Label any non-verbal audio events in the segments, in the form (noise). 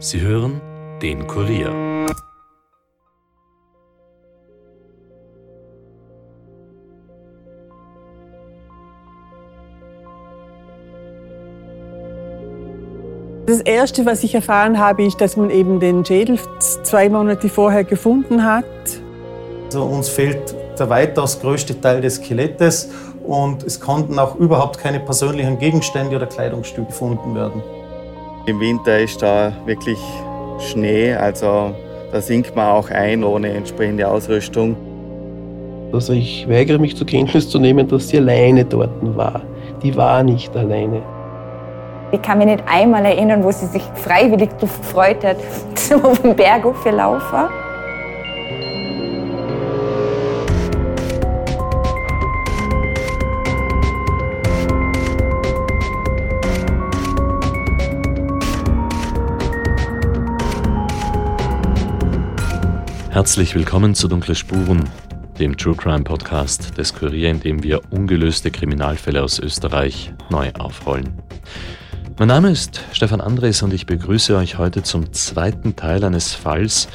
Sie hören den Kurier. Das Erste, was ich erfahren habe, ist, dass man eben den Schädel zwei Monate vorher gefunden hat. Also uns fehlt der weitaus größte Teil des Skelettes und es konnten auch überhaupt keine persönlichen Gegenstände oder Kleidungsstücke gefunden werden. Im Winter ist da wirklich Schnee, also da sinkt man auch ein ohne entsprechende Ausrüstung. Also ich weigere mich zur Kenntnis zu nehmen, dass sie alleine dort war. Die war nicht alleine. Ich kann mich nicht einmal erinnern, wo sie sich freiwillig gefreut hat, (laughs) zum auf den Berg laufen. Herzlich willkommen zu Dunkle Spuren, dem True Crime Podcast des Kurier, in dem wir ungelöste Kriminalfälle aus Österreich neu aufrollen. Mein Name ist Stefan Andres und ich begrüße euch heute zum zweiten Teil eines Falls,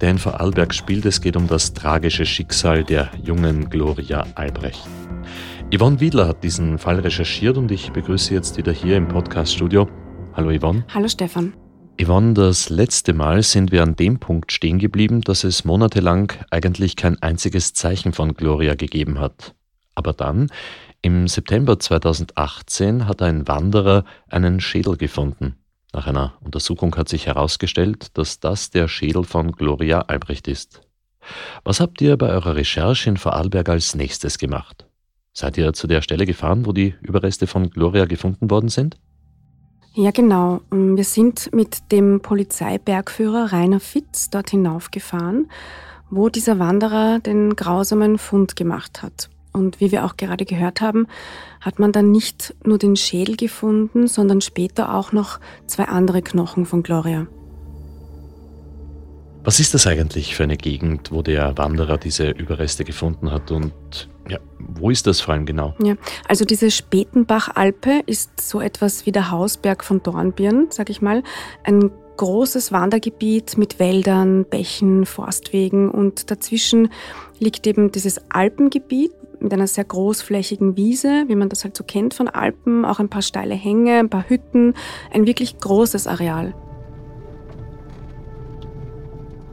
der in Vorarlberg spielt. Es geht um das tragische Schicksal der jungen Gloria Albrecht. Yvonne Wiedler hat diesen Fall recherchiert und ich begrüße jetzt wieder hier im Podcaststudio. Hallo Yvonne. Hallo Stefan. Yvonne, das letzte Mal sind wir an dem Punkt stehen geblieben, dass es monatelang eigentlich kein einziges Zeichen von Gloria gegeben hat. Aber dann, im September 2018, hat ein Wanderer einen Schädel gefunden. Nach einer Untersuchung hat sich herausgestellt, dass das der Schädel von Gloria Albrecht ist. Was habt ihr bei eurer Recherche in Vorarlberg als nächstes gemacht? Seid ihr zu der Stelle gefahren, wo die Überreste von Gloria gefunden worden sind? Ja, genau. Ähm, wir sind mit dem Polizeibergführer Rainer Fitz dort hinaufgefahren, wo dieser Wanderer den grausamen Fund gemacht hat. Und wie wir auch gerade gehört haben, hat man dann nicht nur den Schädel gefunden, sondern später auch noch zwei andere Knochen von Gloria. Was ist das eigentlich für eine Gegend, wo der Wanderer diese Überreste gefunden hat und ja, wo ist das vor allem genau? Ja, also diese Spätenbachalpe ist so etwas wie der Hausberg von Dornbirn, sag ich mal. Ein großes Wandergebiet mit Wäldern, Bächen, Forstwegen und dazwischen liegt eben dieses Alpengebiet mit einer sehr großflächigen Wiese, wie man das halt so kennt von Alpen, auch ein paar steile Hänge, ein paar Hütten, ein wirklich großes Areal.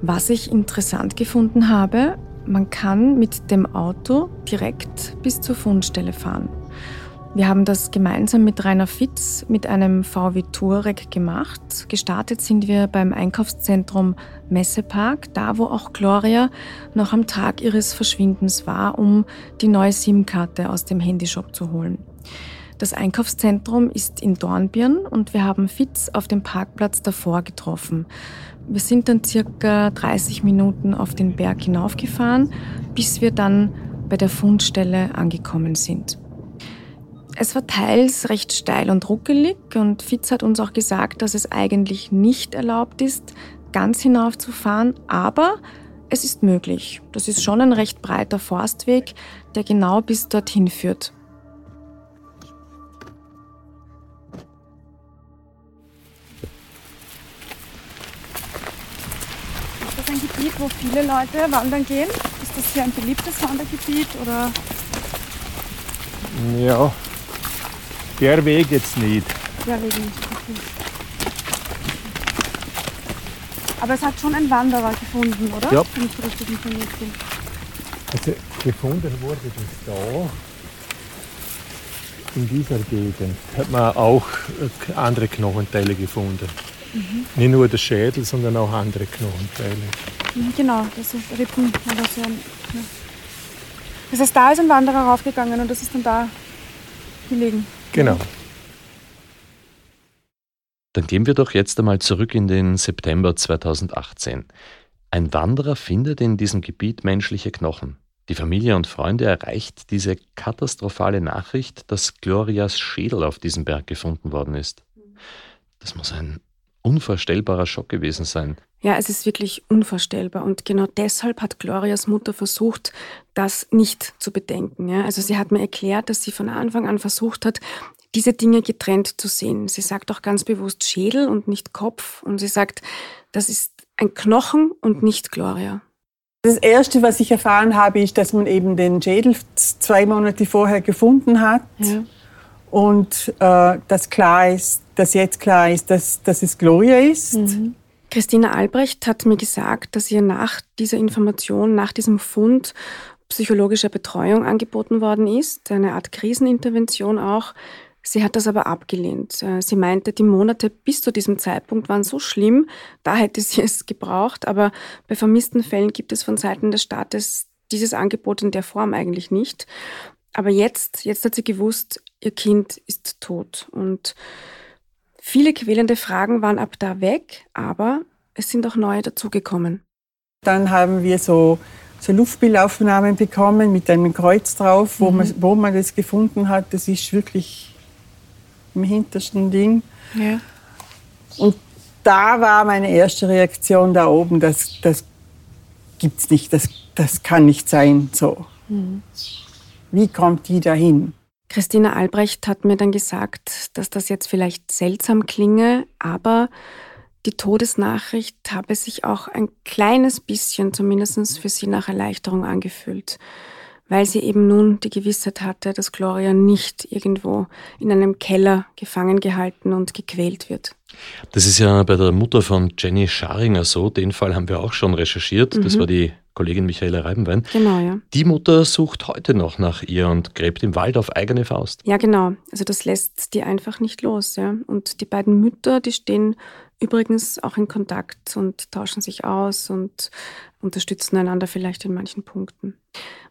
Was ich interessant gefunden habe, man kann mit dem Auto direkt bis zur Fundstelle fahren. Wir haben das gemeinsam mit Rainer Fitz mit einem VW Touareg gemacht. Gestartet sind wir beim Einkaufszentrum Messepark, da wo auch Gloria noch am Tag ihres Verschwindens war, um die neue SIM-Karte aus dem Handyshop zu holen. Das Einkaufszentrum ist in Dornbirn und wir haben Fitz auf dem Parkplatz davor getroffen. Wir sind dann circa 30 Minuten auf den Berg hinaufgefahren, bis wir dann bei der Fundstelle angekommen sind. Es war teils recht steil und ruckelig und Fitz hat uns auch gesagt, dass es eigentlich nicht erlaubt ist, ganz hinaufzufahren, aber es ist möglich. Das ist schon ein recht breiter Forstweg, der genau bis dorthin führt. Gebiet, wo viele Leute wandern gehen? Ist das hier ein beliebtes Wandergebiet oder? Ja, der Weg jetzt nicht. Der Weg nicht, okay. Aber es hat schon ein Wanderer gefunden, oder? Ja. Wenn ich richtig informiert bin. Also gefunden wurde das da. In dieser Gegend hat man auch andere Knochenteile gefunden. Mhm. Nicht nur der Schädel, sondern auch andere Knochenteile. Mhm, genau, das sind Rippen oder so. Ja. Das heißt, da ist ein Wanderer raufgegangen und das ist dann da gelegen. Genau. Dann gehen wir doch jetzt einmal zurück in den September 2018. Ein Wanderer findet in diesem Gebiet menschliche Knochen. Die Familie und Freunde erreicht diese katastrophale Nachricht, dass Glorias Schädel auf diesem Berg gefunden worden ist. Das muss ein unvorstellbarer Schock gewesen sein. Ja, es ist wirklich unvorstellbar. Und genau deshalb hat Glorias Mutter versucht, das nicht zu bedenken. Ja? Also sie hat mir erklärt, dass sie von Anfang an versucht hat, diese Dinge getrennt zu sehen. Sie sagt auch ganz bewusst Schädel und nicht Kopf. Und sie sagt, das ist ein Knochen und nicht Gloria. Das Erste, was ich erfahren habe, ist, dass man eben den Schädel zwei Monate vorher gefunden hat. Ja. Und äh, dass klar ist, dass jetzt klar ist, dass, dass es Gloria ist. Mhm. Christina Albrecht hat mir gesagt, dass ihr nach dieser Information, nach diesem Fund psychologische Betreuung angeboten worden ist, eine Art Krisenintervention auch. Sie hat das aber abgelehnt. Äh, sie meinte, die Monate bis zu diesem Zeitpunkt waren so schlimm, da hätte sie (laughs) es gebraucht, aber bei vermissten Fällen gibt es von Seiten des Staates dieses Angebot in der Form eigentlich nicht. Aber jetzt, jetzt hat sie gewusst, ihr Kind ist tot. Und viele quälende Fragen waren ab da weg, aber es sind auch neue dazugekommen. Dann haben wir so so Luftbildaufnahmen bekommen mit einem Kreuz drauf, wo, mhm. man, wo man das gefunden hat. Das ist wirklich im hintersten Ding. Ja. Und da war meine erste Reaktion da oben, das, das gibt's nicht, das, das kann nicht sein. So. Mhm. Wie kommt die dahin? Christina Albrecht hat mir dann gesagt, dass das jetzt vielleicht seltsam klinge, aber die Todesnachricht habe sich auch ein kleines bisschen, zumindest für sie, nach Erleichterung angefühlt, weil sie eben nun die Gewissheit hatte, dass Gloria nicht irgendwo in einem Keller gefangen gehalten und gequält wird. Das ist ja bei der Mutter von Jenny Scharinger so. Den Fall haben wir auch schon recherchiert. Mhm. Das war die Kollegin Michaela Reibenwein. Genau, ja. Die Mutter sucht heute noch nach ihr und gräbt im Wald auf eigene Faust. Ja, genau. Also das lässt die einfach nicht los. Ja. Und die beiden Mütter, die stehen übrigens auch in Kontakt und tauschen sich aus und unterstützen einander vielleicht in manchen Punkten.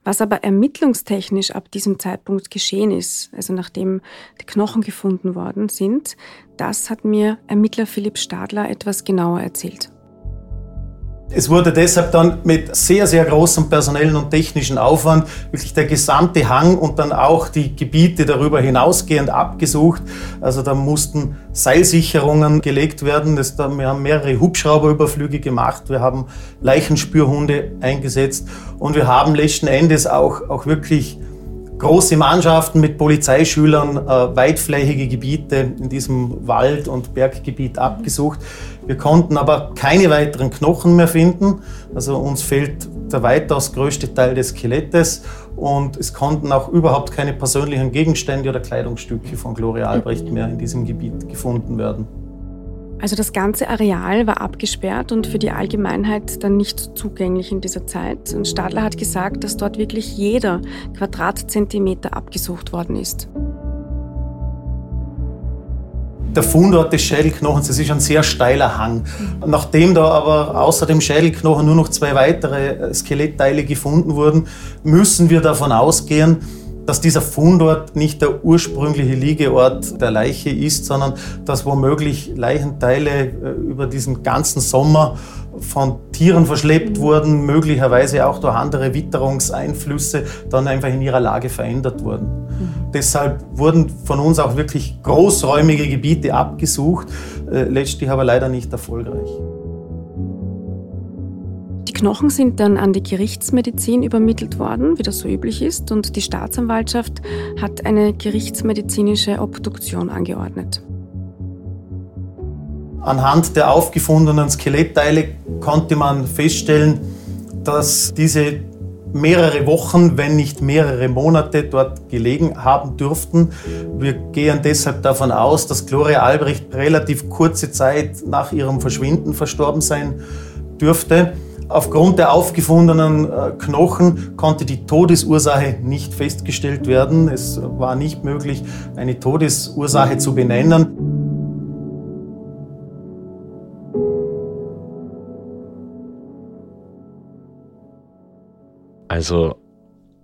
Was aber ermittlungstechnisch ab diesem Zeitpunkt geschehen ist, also nachdem die Knochen gefunden worden sind, das hat mir Ermittler Philipp Stadler etwas genauer erzählt. Es wurde deshalb dann mit sehr, sehr großem personellen und technischen Aufwand wirklich der gesamte Hang und dann auch die Gebiete darüber hinausgehend abgesucht. Also da mussten Seilsicherungen gelegt werden. Das, da, wir haben mehrere Hubschrauberüberflüge gemacht. Wir haben Leichenspürhunde eingesetzt und wir haben letzten Endes auch, auch wirklich große Mannschaften mit Polizeischülern äh, weitflächige Gebiete in diesem Wald- und Berggebiet abgesucht. Wir konnten aber keine weiteren Knochen mehr finden. Also uns fehlt der weitaus größte Teil des Skelettes und es konnten auch überhaupt keine persönlichen Gegenstände oder Kleidungsstücke von Gloria Albrecht mehr in diesem Gebiet gefunden werden. Also das ganze Areal war abgesperrt und für die Allgemeinheit dann nicht zugänglich in dieser Zeit. Und Stadler hat gesagt, dass dort wirklich jeder Quadratzentimeter abgesucht worden ist. Der Fundort des Schädelknochens, das ist ein sehr steiler Hang. Nachdem da aber außer dem Schädelknochen nur noch zwei weitere Skelettteile gefunden wurden, müssen wir davon ausgehen, dass dieser Fundort nicht der ursprüngliche Liegeort der Leiche ist, sondern dass womöglich Leichenteile äh, über diesen ganzen Sommer von Tieren verschleppt wurden, möglicherweise auch durch andere Witterungseinflüsse dann einfach in ihrer Lage verändert wurden. Mhm. Deshalb wurden von uns auch wirklich großräumige Gebiete abgesucht, äh, letztlich aber leider nicht erfolgreich. Knochen sind dann an die Gerichtsmedizin übermittelt worden, wie das so üblich ist, und die Staatsanwaltschaft hat eine gerichtsmedizinische Obduktion angeordnet. Anhand der aufgefundenen Skelettteile konnte man feststellen, dass diese mehrere Wochen, wenn nicht mehrere Monate dort gelegen haben dürften. Wir gehen deshalb davon aus, dass Gloria Albrecht relativ kurze Zeit nach ihrem Verschwinden verstorben sein dürfte. Aufgrund der aufgefundenen äh, Knochen konnte die Todesursache nicht festgestellt werden. Es war nicht möglich, eine Todesursache zu benennen. Also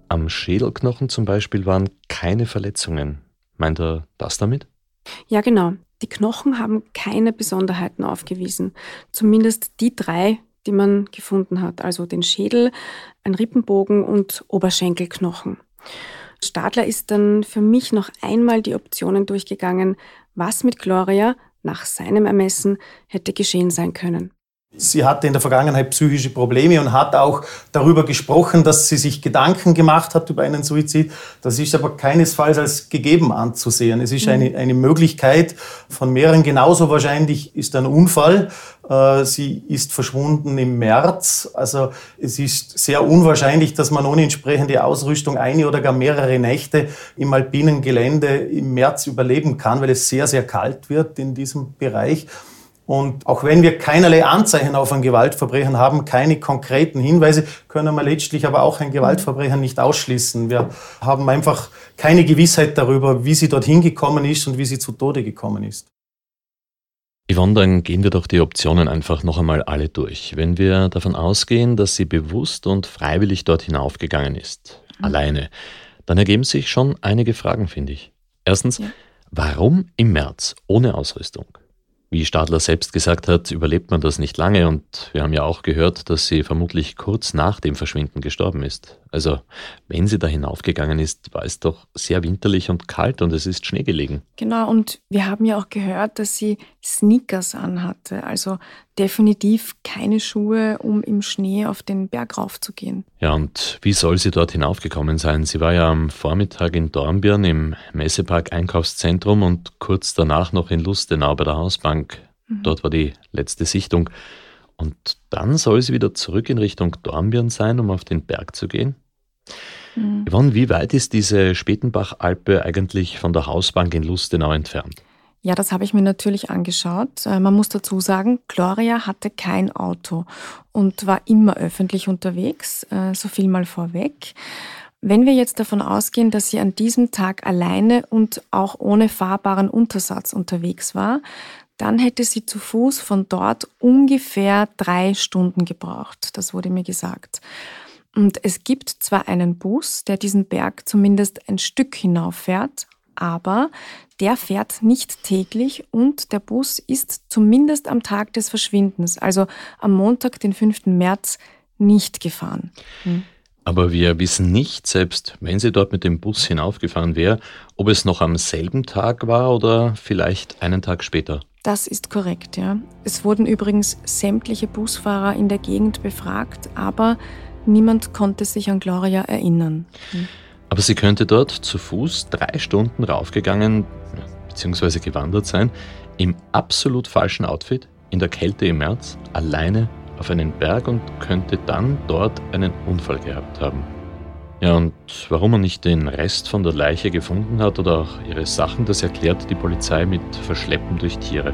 am Schädelknochen zum Beispiel waren keine Verletzungen. Meint er das damit? Ja, genau. Die Knochen haben keine Besonderheiten aufgewiesen. Zumindest die drei, die man gefunden hat, also den Schädel, ein Rippenbogen und Oberschenkelknochen. Stadler ist dann für mich noch einmal die Optionen durchgegangen, was mit Gloria nach seinem Ermessen hätte geschehen sein können. Sie hatte in der Vergangenheit psychische Probleme und hat auch darüber gesprochen, dass sie sich Gedanken gemacht hat über einen Suizid. Das ist aber keinesfalls als gegeben anzusehen. Es ist eine, eine Möglichkeit von mehreren. Genauso wahrscheinlich ist ein Unfall. Äh, sie ist verschwunden im März. Also es ist sehr unwahrscheinlich, dass man ohne entsprechende Ausrüstung eine oder gar mehrere Nächte im alpinen Gelände im März überleben kann, weil es sehr, sehr kalt wird in diesem Bereich. Und auch wenn wir keinerlei Anzeichen auf ein Gewaltverbrechen haben, keine konkreten Hinweise, können wir letztlich aber auch ein Gewaltverbrechen nicht ausschließen. Wir haben einfach keine Gewissheit darüber, wie sie dorthin gekommen ist und wie sie zu Tode gekommen ist. Yvonne, dann gehen wir doch die Optionen einfach noch einmal alle durch. Wenn wir davon ausgehen, dass sie bewusst und freiwillig dort hinaufgegangen ist, mhm. alleine, dann ergeben sich schon einige Fragen, finde ich. Erstens, ja. warum im März ohne Ausrüstung? Wie Stadler selbst gesagt hat, überlebt man das nicht lange und wir haben ja auch gehört, dass sie vermutlich kurz nach dem Verschwinden gestorben ist. Also, wenn sie da hinaufgegangen ist, war es doch sehr winterlich und kalt und es ist Schnee gelegen. Genau, und wir haben ja auch gehört, dass sie Sneakers anhatte, also definitiv keine Schuhe, um im Schnee auf den Berg raufzugehen. Ja, und wie soll sie dort hinaufgekommen sein? Sie war ja am Vormittag in Dornbirn im Messepark Einkaufszentrum und kurz danach noch in Lustenau bei der Hausbank. Mhm. Dort war die letzte Sichtung. Und dann soll sie wieder zurück in Richtung Dornbirn sein, um auf den Berg zu gehen? Mhm. Yvonne, wie weit ist diese Spätenbach-Alpe eigentlich von der Hausbank in Lustenau entfernt? Ja, das habe ich mir natürlich angeschaut. Äh, man muss dazu sagen, Gloria hatte kein Auto und war immer öffentlich unterwegs, äh, so viel mal vorweg. Wenn wir jetzt davon ausgehen, dass sie an diesem Tag alleine und auch ohne fahrbaren Untersatz unterwegs war, dann hätte sie zu Fuß von dort ungefähr drei Stunden gebraucht. Das wurde mir gesagt. Und es gibt zwar einen Bus, der diesen Berg zumindest ein Stück hinauffährt, aber der fährt nicht täglich und der Bus ist zumindest am Tag des Verschwindens, also am Montag, den 5. März, nicht gefahren. Hm. Aber wir wissen nicht, selbst wenn sie dort mit dem Bus hinaufgefahren wäre, ob es noch am selben Tag war oder vielleicht einen Tag später. Das ist korrekt, ja. Es wurden übrigens sämtliche Busfahrer in der Gegend befragt, aber niemand konnte sich an Gloria erinnern. Hm. Aber sie könnte dort zu Fuß drei Stunden raufgegangen bzw. gewandert sein, im absolut falschen Outfit, in der Kälte im März, alleine auf einen Berg und könnte dann dort einen Unfall gehabt haben. Ja, und warum man nicht den Rest von der Leiche gefunden hat oder auch ihre Sachen, das erklärt die Polizei mit Verschleppen durch Tiere.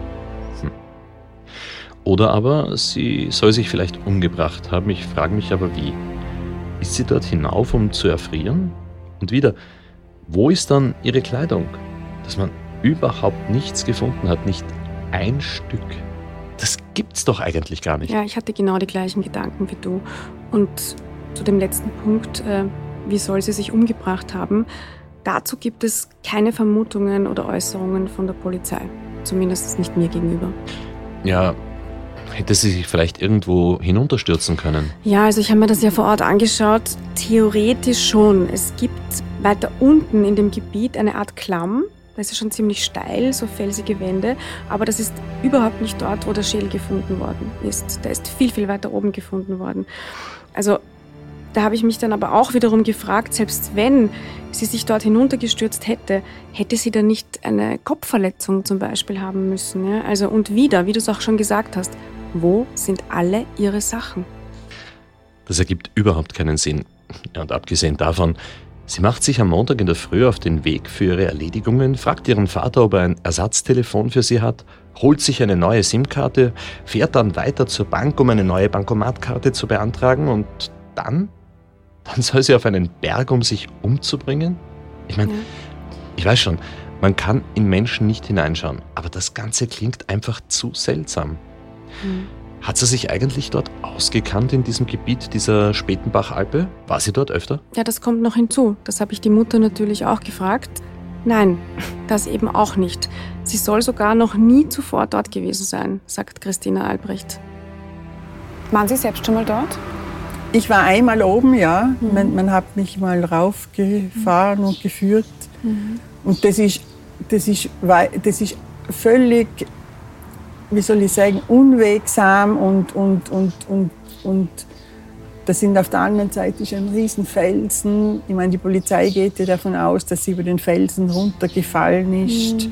Oder aber sie soll sich vielleicht umgebracht haben, ich frage mich aber wie. Ist sie dort hinauf, um zu erfrieren? Und wieder, wo ist dann ihre Kleidung? Dass man überhaupt nichts gefunden hat, nicht ein Stück. Das gibt's doch eigentlich gar nicht. Ja, ich hatte genau die gleichen Gedanken wie du. Und zu dem letzten Punkt, äh, wie soll sie sich umgebracht haben, dazu gibt es keine Vermutungen oder Äußerungen von der Polizei. Zumindest nicht mir gegenüber. Ja, Hätte sie sich vielleicht irgendwo hinunterstürzen können? Ja, also ich habe mir das ja vor Ort angeschaut. Theoretisch schon. Es gibt weiter unten in dem Gebiet eine Art Klamm. Da ist es schon ziemlich steil, so felsige Wände. Aber das ist überhaupt nicht dort, wo der Schädel gefunden worden ist. Der ist viel, viel weiter oben gefunden worden. Also da habe ich mich dann aber auch wiederum gefragt, selbst wenn sie sich dort hinuntergestürzt hätte, hätte sie dann nicht eine Kopfverletzung zum Beispiel haben müssen. Ja? Also und wieder, wie du es auch schon gesagt hast, wo sind alle ihre Sachen? Das ergibt überhaupt keinen Sinn. Und abgesehen davon, sie macht sich am Montag in der Früh auf den Weg für ihre Erledigungen, fragt ihren Vater, ob er ein Ersatztelefon für sie hat, holt sich eine neue SIM-Karte, fährt dann weiter zur Bank, um eine neue Bankomatkarte zu beantragen und dann? Dann soll sie auf einen Berg, um sich umzubringen? Ich meine, ja. ich weiß schon, man kann in Menschen nicht hineinschauen, aber das Ganze klingt einfach zu seltsam. Mhm. Hat sie sich eigentlich dort ausgekannt in diesem Gebiet dieser Spätenbachalpe? War sie dort öfter? Ja, das kommt noch hinzu. Das habe ich die Mutter natürlich auch gefragt. Nein, das eben auch nicht. Sie soll sogar noch nie zuvor dort gewesen sein, sagt Christina Albrecht. Waren Sie selbst schon mal dort? Ich war einmal oben, ja. Mhm. Man, man, hat mich mal raufgefahren mhm. und geführt. Mhm. Und das ist, das, ist, das ist völlig wie soll ich sagen, unwegsam und, und, und, und, und das sind auf der anderen Seite schon Riesenfelsen. Ich meine, die Polizei geht ja davon aus, dass sie über den Felsen runtergefallen ist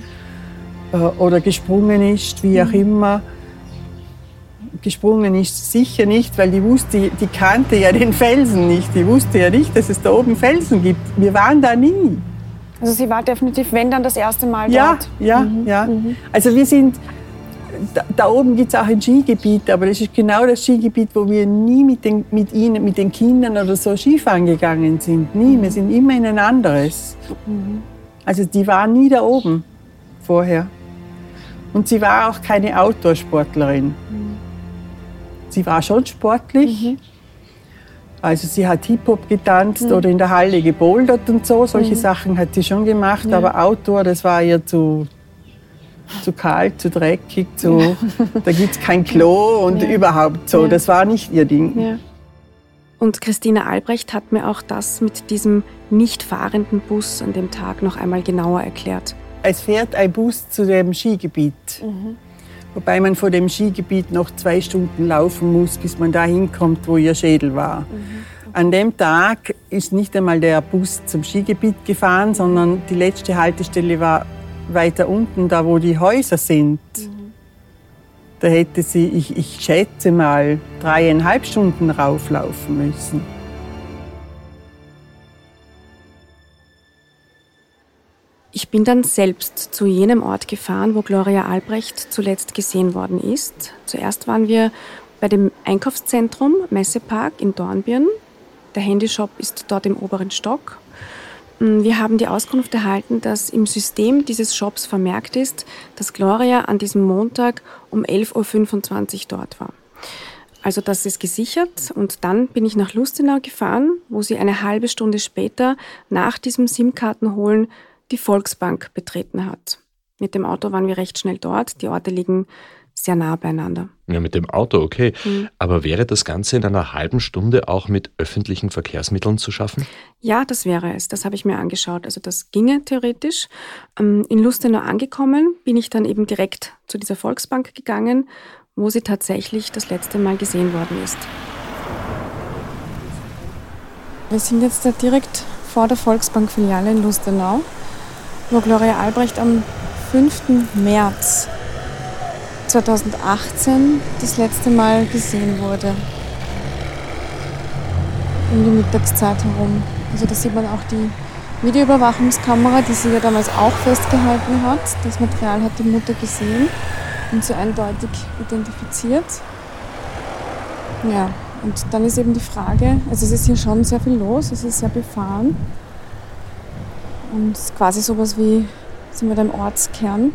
mhm. oder gesprungen ist, wie auch mhm. immer. Gesprungen ist sicher nicht, weil die wusste, die kannte ja den Felsen nicht. Die wusste ja nicht, dass es da oben Felsen gibt. Wir waren da nie. Also sie war definitiv, wenn dann das erste Mal ja, dort. Ja, mhm. ja. Mhm. Also wir sind da, da oben gibt es auch ein Skigebiet, aber das ist genau das Skigebiet, wo wir nie mit den, mit ihnen, mit den Kindern oder so Skifahren gegangen sind. Nie, wir sind immer in ein anderes. Also die war nie da oben vorher. Und sie war auch keine Outdoor-Sportlerin. Sie war schon sportlich. Mhm. Also sie hat Hip-Hop getanzt mhm. oder in der Halle gebouldert und so. Solche mhm. Sachen hat sie schon gemacht. Ja. Aber Outdoor, das war ihr zu, zu kalt, zu dreckig, zu, ja. da gibt es kein Klo und ja. überhaupt so. Ja. Das war nicht ihr Ding. Und Christine Albrecht hat mir auch das mit diesem nicht fahrenden Bus an dem Tag noch einmal genauer erklärt. Es fährt ein Bus zu dem Skigebiet. Mhm. Wobei man vor dem Skigebiet noch zwei Stunden laufen muss, bis man da hinkommt, wo ihr Schädel war. Mhm. An dem Tag ist nicht einmal der Bus zum Skigebiet gefahren, sondern die letzte Haltestelle war weiter unten, da wo die Häuser sind, mhm. da hätte sie, ich, ich schätze mal, dreieinhalb Stunden rauflaufen müssen. Ich bin dann selbst zu jenem Ort gefahren, wo Gloria Albrecht zuletzt gesehen worden ist. Zuerst waren wir bei dem Einkaufszentrum Messepark in Dornbirn. Der Handyshop ist dort im oberen Stock. Mm, wir haben die Auskunft erhalten, dass im System dieses Shops vermerkt ist, dass Gloria an diesem Montag um 11.25 Uhr dort war. Also das ist gesichert und dann bin ich nach Lustenau gefahren, wo sie eine halbe Stunde später nach diesem SIM-Kartenholen die Volksbank betreten hat. Mit dem Auto waren wir recht schnell dort. Die Orte liegen sehr nah beieinander. Ja, mit dem Auto, okay. Mhm. Aber wäre das Ganze in einer halben Stunde auch mit öffentlichen Verkehrsmitteln zu schaffen? Ja, das wäre es. Das habe ich mir angeschaut. Also das ginge theoretisch. Ähm, in Lustenau angekommen bin ich dann eben direkt zu dieser Volksbank gegangen, wo sie tatsächlich das letzte Mal gesehen worden ist. Wir sind jetzt da direkt vor der Volksbank-Filiale in Lustenau, wo Gloria Albrecht am 5. März 2018 das letzte Mal gesehen wurde. Um die Mittagszeit herum. Also da sieht man auch die Videoüberwachungskamera, die sie ja damals auch festgehalten hat. Das Material hat die Mutter gesehen und so eindeutig identifiziert. Ja, und dann ist eben die Frage, also es ist hier schon sehr viel los, es ist sehr befahren. Und quasi sowas wie, sind wir da im Ortskern.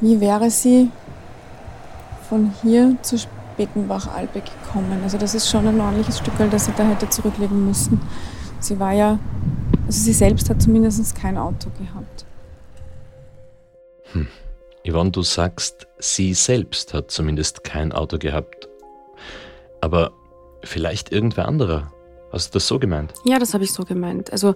Wie wäre sie von hier zur Spätenbach-Alpe gekommen? Also das ist schon ein ordentliches Stück, das sie da hätte zurücklegen müssen. Sie war ja, also sie selbst hat zumindest kein Auto gehabt. Hm. Yvonne, du sagst, sie selbst hat zumindest kein Auto gehabt. Aber vielleicht irgendwer anderer. Hast du das so gemeint? Ja, das habe ich so gemeint. Also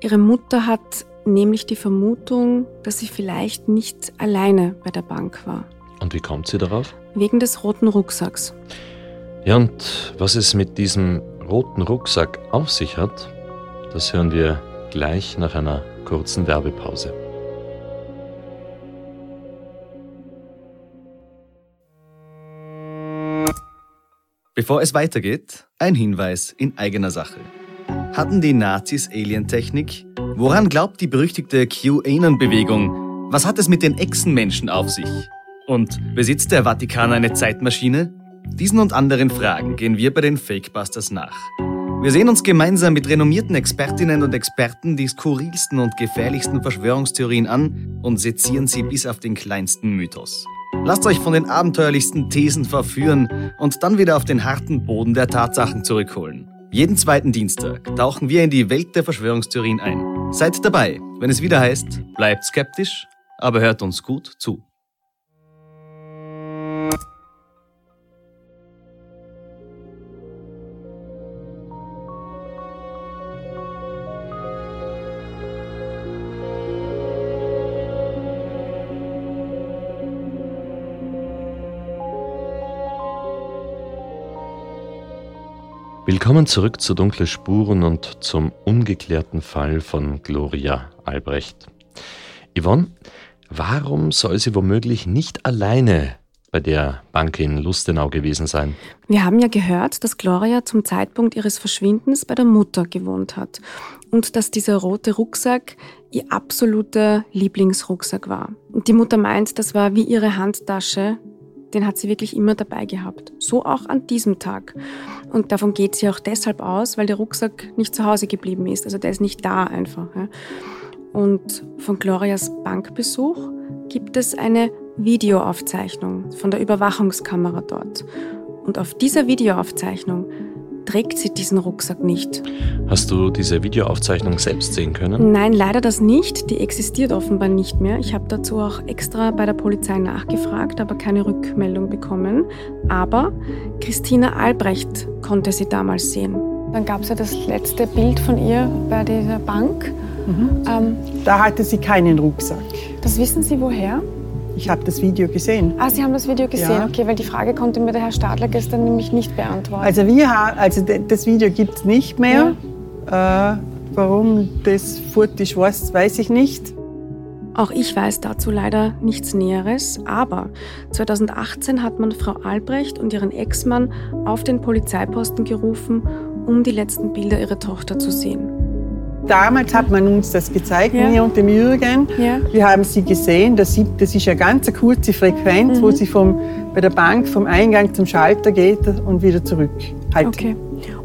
ihre Mutter hat nämlich die Vermutung, dass sie vielleicht nicht alleine bei der Bank war. Und wie kommt sie darauf? Wegen des roten Rucksacks. Ja, und was es mit diesem roten Rucksack auf sich hat, das hören wir gleich nach einer kurzen Werbepause. Bevor es weitergeht, ein Hinweis in eigener Sache. Hatten die Nazis Alientechnik? Woran glaubt die berüchtigte QAnon-Bewegung? Was hat es mit den Echsenmenschen auf sich? Und besitzt der Vatikan eine Zeitmaschine? Diesen und anderen Fragen gehen wir bei den Fakebusters nach. Wir sehen uns gemeinsam mit renommierten Expertinnen und Experten die skurrilsten und gefährlichsten Verschwörungstheorien an und sezieren sie bis auf den kleinsten Mythos. Lasst euch von den abenteuerlichsten Thesen verführen und dann wieder auf den harten Boden der Tatsachen zurückholen. Jeden zweiten Dienstag tauchen wir in die Welt der Verschwörungstheorien ein. Seid dabei, wenn es wieder heißt, bleibt skeptisch, aber hört uns gut zu. Willkommen zurück zu Dunkle Spuren und zum ungeklärten Fall von Gloria Albrecht. Yvonne, warum soll sie womöglich nicht alleine bei der Bank in Lustenau gewesen sein? Wir haben ja gehört, dass Gloria zum Zeitpunkt ihres Verschwindens bei der Mutter gewohnt hat und dass dieser rote Rucksack ihr absoluter Lieblingsrucksack war. Und die Mutter meint, das war wie ihre Handtasche, den hat sie wirklich immer dabei gehabt. So auch an diesem Tag. Und davon geht sie auch deshalb aus, weil der Rucksack nicht zu Hause geblieben ist. Also der ist nicht da einfach. Und von Glorias Bankbesuch gibt es eine Videoaufzeichnung von der Überwachungskamera dort. Und auf dieser Videoaufzeichnung trägt sie diesen Rucksack nicht. Hast du diese Videoaufzeichnung selbst sehen können? Nein, leider das nicht. Die existiert offenbar nicht mehr. Ich habe dazu auch extra bei der Polizei nachgefragt, aber keine Rückmeldung bekommen. Aber Christina Albrecht konnte sie damals sehen. Dann gab es ja das letzte Bild von ihr bei dieser Bank. Mhm. Ähm, da hatte sie keinen Rucksack. Das wissen Sie woher? Ich habe das Video gesehen. Ah, Sie haben das Video gesehen, ja. okay, weil die Frage konnte mir der Herr Stadler gestern nämlich nicht beantworten. Also, wir, also das Video gibt es nicht mehr. Ja. Äh, warum das furtisch war, weiß ich nicht. Auch ich weiß dazu leider nichts Näheres, aber 2018 hat man Frau Albrecht und ihren Ex-Mann auf den Polizeiposten gerufen, um die letzten Bilder ihrer Tochter zu sehen. Damals hat man uns das gezeigt, ja. mir und dem Jürgen. Ja. Wir haben sie gesehen. Das, ist eine ganz kurze Frequenz, mhm. wo sie vom, bei der Bank vom Eingang zum Schalter geht und wieder zurück. Halt. Okay.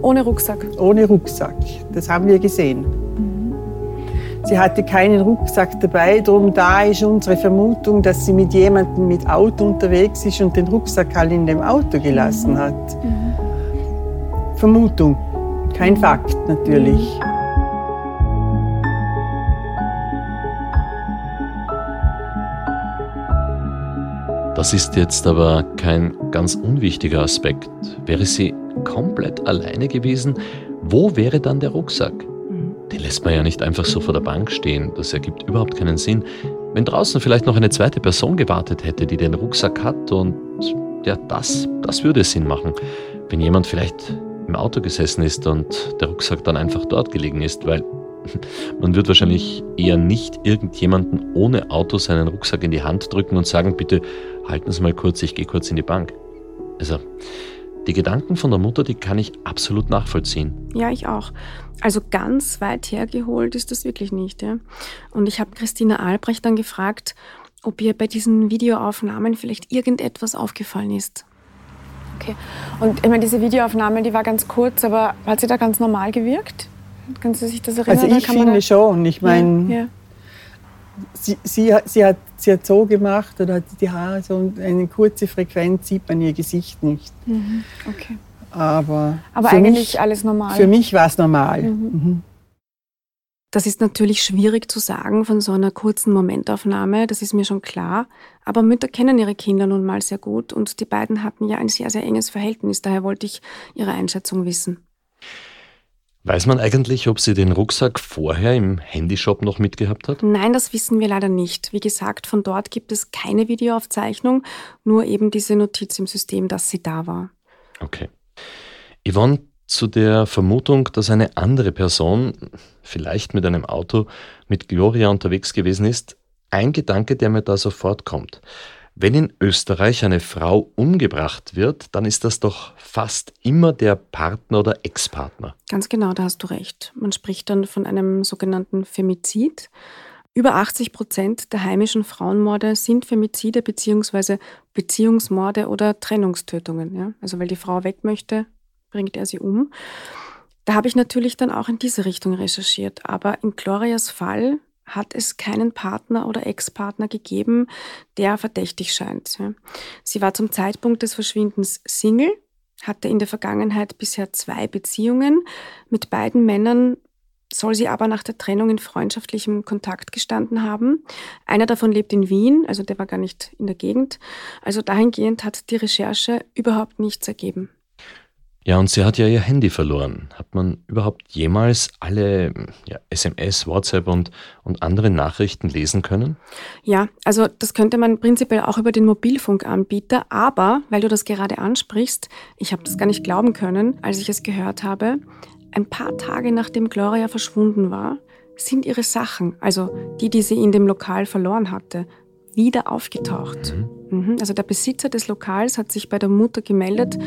Ohne Rucksack? Ohne Rucksack. Das haben wir gesehen. Mhm. Sie hatte keinen Rucksack dabei, darum da ist unsere Vermutung, dass sie mit jemandem mit Auto unterwegs ist und den Rucksack halt in dem Auto gelassen mhm. hat. Mhm. Vermutung, kein Fakt natürlich. Das ist jetzt aber kein ganz unwichtiger Aspekt. Wäre sie komplett alleine gewesen, wo wäre dann der Rucksack? Mhm. Den lässt man ja nicht einfach so vor der Bank stehen. Das ergibt überhaupt keinen Sinn. Wenn draußen vielleicht noch eine zweite Person gewartet hätte, die den Rucksack hat und ja, das, das würde Sinn machen. Wenn jemand vielleicht im Auto gesessen ist und der Rucksack dann einfach dort gelegen ist, weil (laughs) man wird wahrscheinlich eher nicht irgendjemanden ohne Auto seinen Rucksack in die Hand drücken und sagen, bitte halten Sie mal kurz, ich gehe kurz in die Bank. Also, die Gedanken von der Mutter, die kann ich absolut nachvollziehen. Ja, ich auch. Also ganz weit hergeholt ist das wirklich nicht. Ja? Und ich habe Christina Albrecht dann gefragt, ob ihr bei diesen Videoaufnahmen vielleicht irgendetwas aufgefallen ist. Okay. Und ich meine, diese Videoaufnahme, die war ganz kurz, aber hat sie da ganz normal gewirkt? Können Sie sich das erinnern? Also ich finde schon. Ich meine, ja, ja. Sie, sie, sie, hat, sie hat so gemacht oder hat die Haare so und eine kurze Frequenz sieht man ihr Gesicht nicht. Mhm. Okay. Aber, Aber eigentlich mich, alles normal. Für mich war es normal. Mhm. Mhm. Das ist natürlich schwierig zu sagen von so einer kurzen Momentaufnahme, das ist mir schon klar. Aber Mütter kennen ihre Kinder nun mal sehr gut und die beiden hatten ja ein sehr, sehr enges Verhältnis. Daher wollte ich Ihre Einschätzung wissen. Weiß man eigentlich, ob sie den Rucksack vorher im Handyshop noch mitgehabt hat? Nein, das wissen wir leider nicht. Wie gesagt, von dort gibt es keine Videoaufzeichnung, nur eben diese Notiz im System, dass sie da war. Okay. Yvonne, zu der Vermutung, dass eine andere Person, vielleicht mit einem Auto, mit Gloria unterwegs gewesen ist, ein Gedanke, der mir da sofort kommt. Wenn in Österreich eine Frau umgebracht wird, dann ist das doch fast immer der Partner oder Ex-Partner. Ganz genau, da hast du recht. Man spricht dann von einem sogenannten Femizid. Über 80 Prozent der heimischen Frauenmorde sind Femizide bzw. Beziehungsmorde oder Trennungstötungen. Ja? Also weil die Frau weg möchte, bringt er sie um. Da habe ich natürlich dann auch in diese Richtung recherchiert. Aber in Glorias Fall hat es keinen Partner oder Ex-Partner gegeben, der verdächtig scheint. Sie war zum Zeitpunkt des Verschwindens Single, hatte in der Vergangenheit bisher zwei Beziehungen. Mit beiden Männern soll sie aber nach der Trennung in freundschaftlichem Kontakt gestanden haben. Einer davon lebt in Wien, also der war gar nicht in der Gegend. Also dahingehend hat die Recherche überhaupt nichts ergeben. Ja, und sie hat ja ihr Handy verloren. Hat man überhaupt jemals alle ja, SMS, WhatsApp und, und andere Nachrichten lesen können? Ja, also das könnte man prinzipiell auch über den Mobilfunkanbieter, aber weil du das gerade ansprichst, ich habe das gar nicht glauben können, als ich es gehört habe, ein paar Tage nachdem Gloria verschwunden war, sind ihre Sachen, also die, die sie in dem Lokal verloren hatte, wieder aufgetaucht. Mhm. Mhm. Also der Besitzer des Lokals hat sich bei der Mutter gemeldet,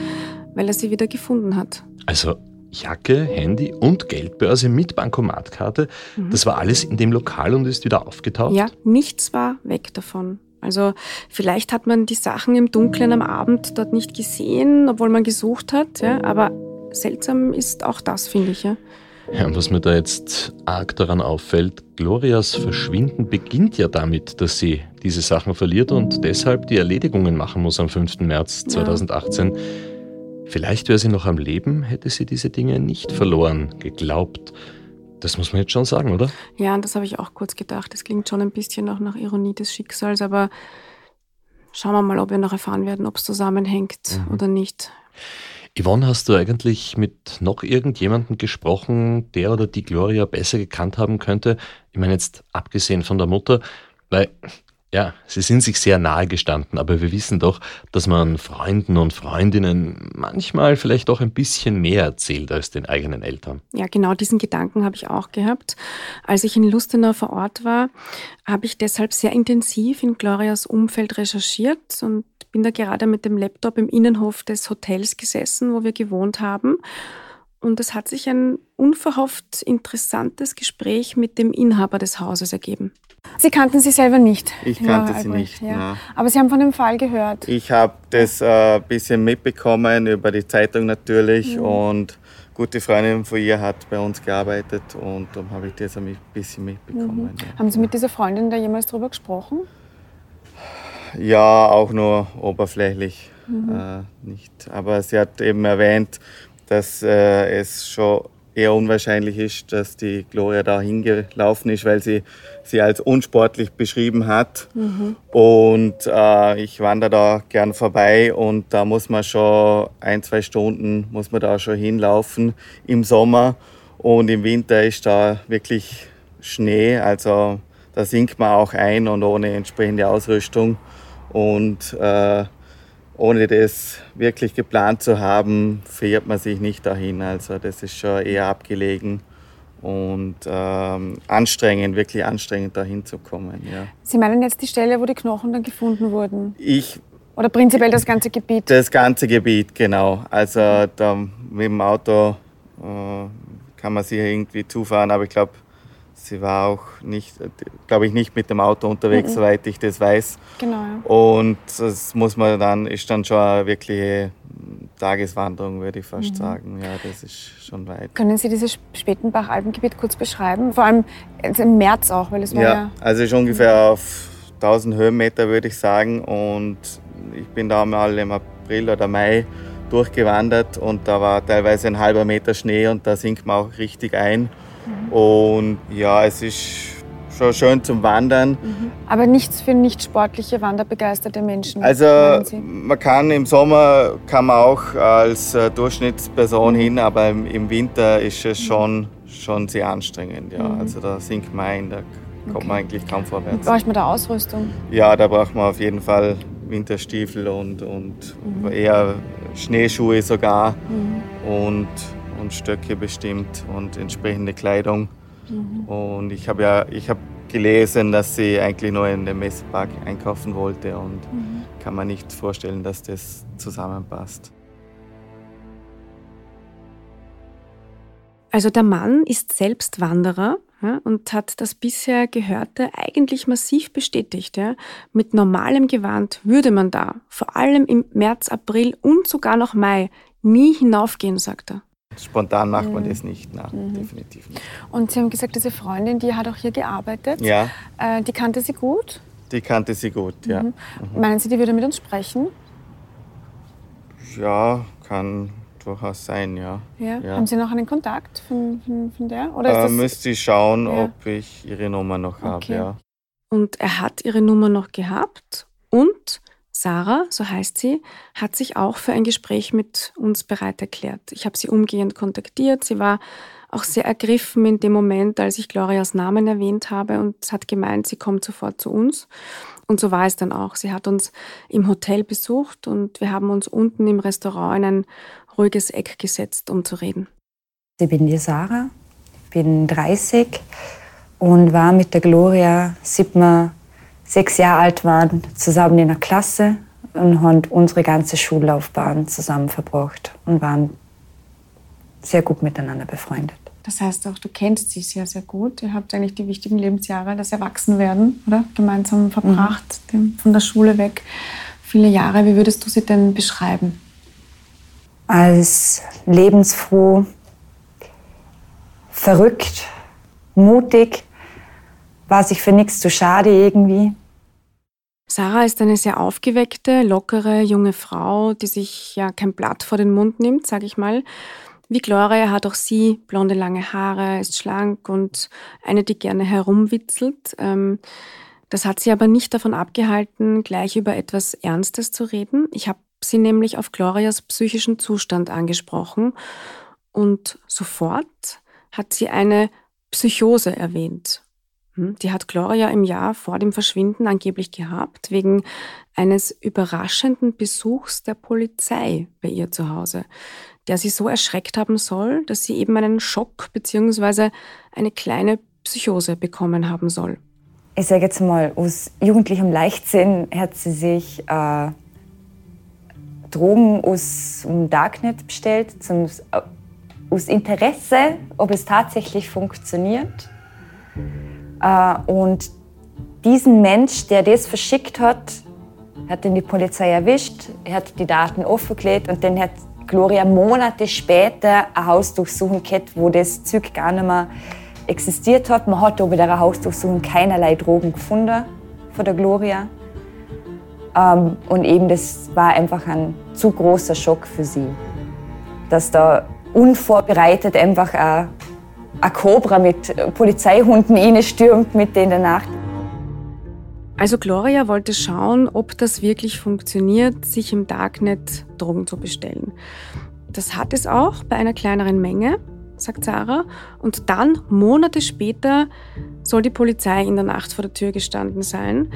weil er sie wieder gefunden hat. Also Jacke, Handy und Geldbörse mit Bankomatkarte, mhm. das war alles in dem Lokal und ist wieder aufgetaucht? Ja, nichts war weg davon. Also vielleicht hat man die Sachen im Dunkeln am Abend dort nicht gesehen, obwohl man gesucht hat, ja, aber seltsam ist auch das, finde ich. Ja. Ja, und was mir da jetzt arg daran auffällt, Glorias Verschwinden beginnt ja damit, dass sie diese Sachen verliert und deshalb die Erledigungen machen muss am 5. März 2018. Ja. Vielleicht wäre sie noch am Leben, hätte sie diese Dinge nicht verloren, geglaubt. Das muss man jetzt schon sagen, oder? Ja, und das habe ich auch kurz gedacht. Das klingt schon ein bisschen auch nach Ironie des Schicksals, aber schauen wir mal, ob wir noch erfahren werden, ob es zusammenhängt mhm. oder nicht. Yvonne, hast du eigentlich mit noch irgendjemandem gesprochen, der oder die Gloria besser gekannt haben könnte? Ich meine jetzt abgesehen von der Mutter, weil ja, sie sind sich sehr nahe gestanden, aber wir wissen doch, dass man Freunden und Freundinnen manchmal vielleicht auch ein bisschen mehr erzählt als den eigenen Eltern. Ja, genau diesen Gedanken habe ich auch gehabt. Als ich in Lustenau vor Ort war, habe ich deshalb sehr intensiv in Glorias Umfeld recherchiert und bin da gerade mit dem Laptop im Innenhof des Hotels gesessen, wo wir gewohnt haben. Und es hat sich ein unverhofft interessantes Gespräch mit dem Inhaber des Hauses ergeben. Sie kannten sie selber nicht? Ich kannte sie nicht. Ja. Aber Sie haben von dem Fall gehört? Ich habe das ein äh, bisschen mitbekommen, über die Zeitung natürlich. Mhm. Und gute Freundin von ihr hat bei uns gearbeitet und darum habe ich das ein bisschen mitbekommen. Mhm. Ja. Haben Sie mit dieser Freundin da jemals drüber gesprochen? Ja, auch nur oberflächlich. Mhm. Äh, nicht. Aber sie hat eben erwähnt, dass äh, es schon eher unwahrscheinlich ist, dass die Gloria da hingelaufen ist, weil sie sie als unsportlich beschrieben hat. Mhm. Und äh, ich wandere da gern vorbei und da muss man schon ein, zwei Stunden muss man da schon hinlaufen im Sommer. Und im Winter ist da wirklich Schnee, also da sinkt man auch ein und ohne entsprechende Ausrüstung. Und äh, ohne das wirklich geplant zu haben, verirrt man sich nicht dahin. Also das ist schon eher abgelegen und ähm, anstrengend, wirklich anstrengend dahin zu kommen. Ja. Sie meinen jetzt die Stelle, wo die Knochen dann gefunden wurden? Ich oder prinzipiell das ganze Gebiet? Das ganze Gebiet, genau. Also da mit dem Auto äh, kann man sicher irgendwie zufahren, aber ich glaube, sie war auch nicht, glaube ich, nicht mit dem Auto unterwegs, mhm. soweit ich das weiß. Genau. Ja. Und das muss man dann, ist dann schon eine wirkliche Tageswanderung, würde ich fast mhm. sagen. Ja, das ist schon weit. Können Sie dieses Spätenbach-Alpengebiet kurz beschreiben? Vor allem im März auch, weil es war ja, ja also ist ungefähr auf 1000 Höhenmeter, würde ich sagen. Und ich bin da mal im April oder Mai durchgewandert und da war teilweise ein halber Meter Schnee und da sinkt man auch richtig ein. Mhm. Und ja, es ist schon schön zum Wandern. Mhm. Aber nichts für nicht sportliche, wanderbegeisterte Menschen. Also man kann im Sommer kann man auch als äh, Durchschnittsperson mhm. hin, aber im, Winter ist es schon, schon sehr anstrengend. Ja. Mhm. Also da sinkt man ein, da kommt okay. man eigentlich kaum vorwärts. Braucht man da Ausrüstung? Ja, da braucht man auf jeden Fall Winterstiefel und, und mhm. eher Schneeschuhe sogar mhm. und und Stöcke bestimmt und entsprechende Kleidung. Mhm. Und ich habe ja, ich habe gelesen, dass sie eigentlich nur in den Messepark einkaufen wollte und mhm. kann man nicht vorstellen, dass das zusammenpasst. Also der Mann ist selbst Wanderer ja, und hat das bisher Gehörte eigentlich massiv bestätigt. Ja. Mit normalem Gewand würde man da, vor allem im März, April und sogar noch Mai, nie hinaufgehen, sagt er. Spontan macht man mhm. das nicht, nein, mhm. definitiv nicht. Und Sie haben gesagt, diese Freundin, die hat auch hier gearbeitet. Ja. Äh, die kannte Sie gut? Die kannte sie gut, ja. Mhm. mhm. Meinen Sie, die würde mit uns sprechen? Ja, kann durchaus sein, ja. ja. ja. Haben Sie noch einen Kontakt von, von, von der? Oder ist äh, müsste ich schauen, ja. ob ich ihre Nummer noch okay. habe, ja. Und er hat ihre Nummer noch gehabt und Sarah, so heißt sie, hat sich auch für ein Gespräch mit uns bereit erklärt. Ich habe sie umgehend kontaktiert. Sie war auch sehr ergriffen in dem Moment, als ich Glorias Namen erwähnt habe und hat gemeint, sie kommt sofort zu uns. Und so war es dann auch. Sie hat uns im Hotel besucht und wir haben uns unten im Restaurant in ein ruhiges Eck gesetzt, um zu reden. Ich bin die Sarah, bin 30 und war mit der Gloria, seit wir sechs Jahre alt waren, zusammen in der Klasse und haben unsere ganze Schullaufbahn zusammen verbracht und waren sehr gut miteinander befreundet. Das heißt auch, du kennst sie sehr, sehr gut. Ihr habt eigentlich die wichtigen Lebensjahre, das Erwachsenwerden, oder? Gemeinsam verbracht, mhm. von der Schule weg. Viele Jahre. Wie würdest du sie denn beschreiben? Als lebensfroh, verrückt, mutig, war sich für nichts zu schade irgendwie. Sarah ist eine sehr aufgeweckte, lockere, junge Frau, die sich ja kein Blatt vor den Mund nimmt, sage ich mal. Wie Gloria hat auch sie blonde lange Haare, ist schlank und eine, die gerne herumwitzelt. Ähm, das hat sie aber nicht davon abgehalten, gleich über etwas Ernstes zu reden. Ich habe sie nämlich auf Glorias psychischen Zustand angesprochen und sofort hat sie eine Psychose erwähnt. Hm, die hat Gloria im Jahr vor dem Verschwinden angeblich gehabt, wegen eines überraschenden Besuchs der Polizei bei ihr zu Hause der sie so erschreckt haben soll, dass sie eben einen Schock bzw. eine kleine Psychose bekommen haben soll. Ich sage jetzt mal, aus jugendlichem Leichtsinn hat sie sich äh, Drogen aus dem Darknet bestellt, zum, äh, aus Interesse, ob es tatsächlich funktioniert. Äh, und diesen Mensch, der das verschickt hat, hat dann die Polizei erwischt, er hat die Daten offengelegt und dann hat Gloria Monate später eine Hausdurchsuchung gehabt, wo das Zeug gar nicht mehr existiert hat. Man hat bei der Hausdurchsuchung keinerlei Drogen gefunden von der Gloria. Ähm, und eben das war einfach ein zu großer Schock für sie, dass da unvorbereitet einfach ein, ein Cobra mit Polizeihunden stürmt mit in der Nacht. Also Gloria wollte schauen, ob das wirklich funktioniert, sich im Darknet Drogen zu bestellen. Das hat es auch bei einer kleineren Menge, sagt Sarah. Und dann, Monate später, soll die Polizei in der Nacht vor der Tür gestanden sein,